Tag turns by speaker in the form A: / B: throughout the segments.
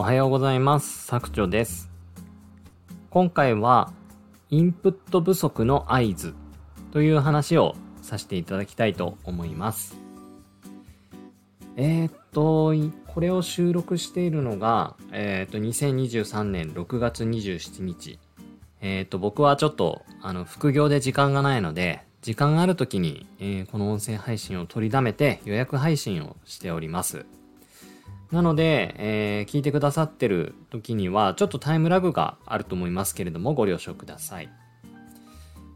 A: おはようございます。作長です。今回は、インプット不足の合図という話をさせていただきたいと思います。えー、っと、これを収録しているのが、えー、っと、2023年6月27日。えー、っと、僕はちょっと、あの、副業で時間がないので、時間がある時に、えーこの音声配信を取りだめて予約配信をしております。なので、えー聞いてくださってる時には、ちょっとタイムラグがあると思いますけれども、ご了承ください。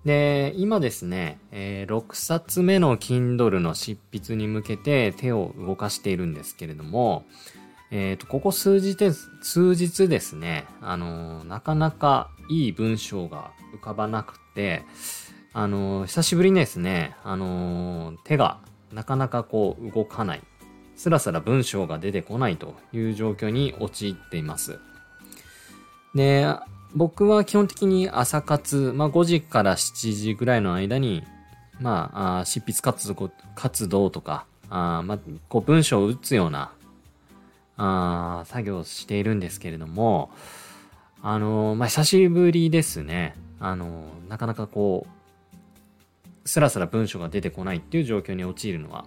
A: で、今ですね、え6冊目の Kindle の執筆に向けて手を動かしているんですけれども、えっ、と、ここ数日で、数日ですね、あのーなかなかいい文章が浮かばなくて、あのー久しぶりにですね、あの手がなかなかこう動かない。スラスラ文章が出てこないという状況に陥っています。で、僕は基本的に朝活、まあ5時から7時ぐらいの間に、まあ、あ執筆活動活動とか、あまあ、こう文章を打つような、あ作業をしているんですけれども、あのーまあ、久しぶりですね。あのーなかなかこう、スラスラ文章が出てこないっていう状況に陥るのは。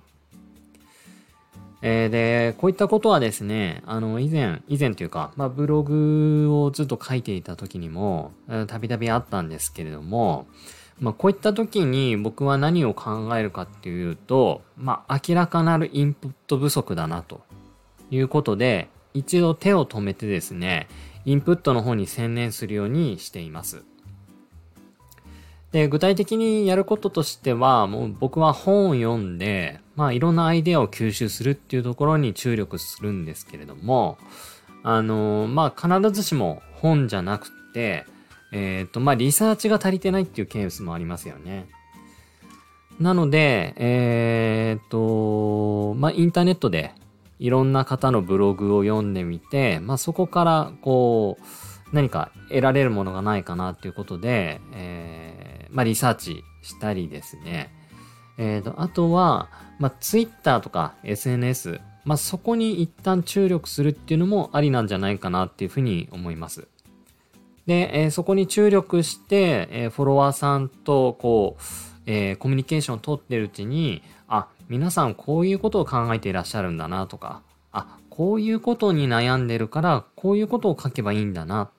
A: えーで、こういったことはですね、あの、以前、以前というか、まあ、ブログをずっと書いていた時にも、たびたびあったんですけれども、まあ、こういった時に僕は何を考えるかっていうと、まあ、明らかなるインプット不足だなということで、一度手を止めてですね、インプットの方に専念するようにしています。で、具体的にやることとしては、もう僕は本を読んで、まあいろんなアイデアを吸収するっていうところに注力するんですけれども、あの、まあ必ずしも本じゃなくて、えっ、と、まあリサーチが足りてないっていうケースもありますよね。なので、えっ、と、まあインターネットでいろんな方のブログを読んでみて、まあそこからこう、何か得られるものがないかなっていうことで、えーまあリサーチしたりですね。えーと、あとは、まあ Twitter とか SNS、まあそこに一旦注力するっていうのもありなんじゃないかなっていうふうに思います。で、えーそこに注力して、えーフォロワーさんとこう、えーコミュニケーションを取ってるうちに、あ、皆さんこういうことを考えていらっしゃるんだなとか、あ、こういうことに悩んでるから、こういうことを書けばいいんだなっ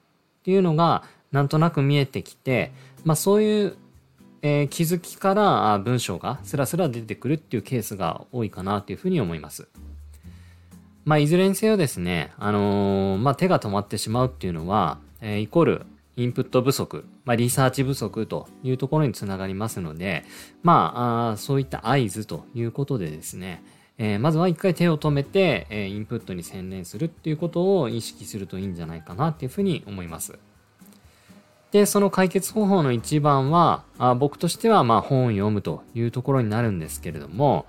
A: ていうのが、なんとなく見えてきて、まあそういう、えー気づきから文章がスラスラ出てくるっていうケースが多いかなっていうふうに思います。まあいずれにせよですね、あのーまあ手が止まってしまうっていうのは、えーイコールインプット不足、まあリサーチ不足というところにつながりますので、まあそういった合図ということでですね、えーまずは一回手を止めて、えーインプットに専念するっていうことを意識するといいんじゃないかなっていうふうに思います。で、その解決方法の一番は、あ僕としてはまあ本を読むというところになるんですけれども、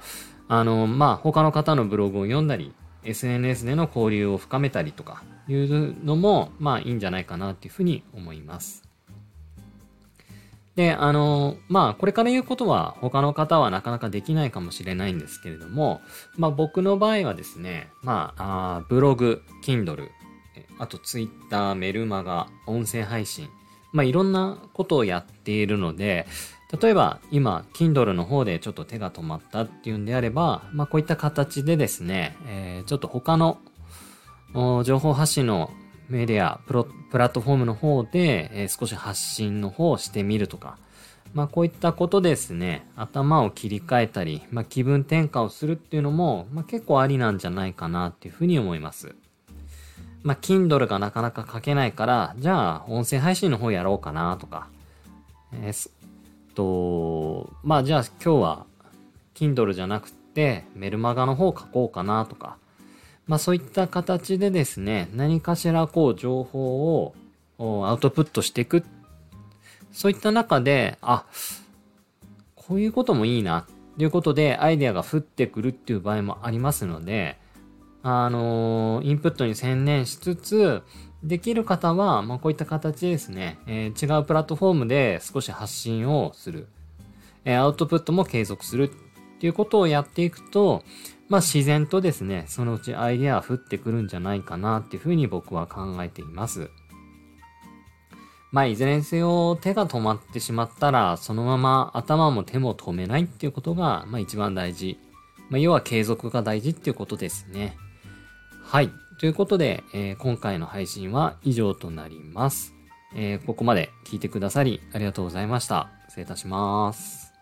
A: あの、まあ他の方のブログを読んだり、SNS での交流を深めたりとかいうのも、まあいいんじゃないかなっていうふうに思います。で、あの、まあ、これから言うことは他の方はなかなかできないかもしれないんですけれども、まあ僕の場合はですね、まあ、あブログ、Kindle、あと Twitter、メルマガ、音声配信、まあいろんなことをやっているので、例えば今、Kindle の方でちょっと手が止まったっていうんであれば、まあこういった形でですね、えーちょっと他の情報発信のメディア、プロプラットフォームの方で、えー少し発信の方をしてみるとか、まあこういったことですね、頭を切り替えたり、まあ気分転換をするっていうのも、まあ結構ありなんじゃないかなっていうふうに思います。まあ Kindle がなかなか書けないから、じゃあ音声配信の方やろうかなとか、えーすと、まあじゃあ今日は Kindle じゃなくてメルマガの方書こうかなとか、まあそういった形でですね、何かしらこう情報をアウトプットしていく。そういった中で、あ、こういうこともいいな、ということでアイデアが降ってくるっていう場合もありますので、あのインプットに専念しつつ、できる方は、まあ、こういった形ですね、えー違うプラットフォームで少し発信をする。えーアウトプットも継続する。っていうことをやっていくと、まあ自然とですね、そのうちアイデアは降ってくるんじゃないかなっていうふうに僕は考えています。まあいずれにせよ手が止まってしまったら、そのまま頭も手も止めないっていうことが、まあ一番大事。まあ要は継続が大事っていうことですね。はい。ということで、えー、今回の配信は以上となります。えー、ここまで聞いてくださりありがとうございました。失礼いたします。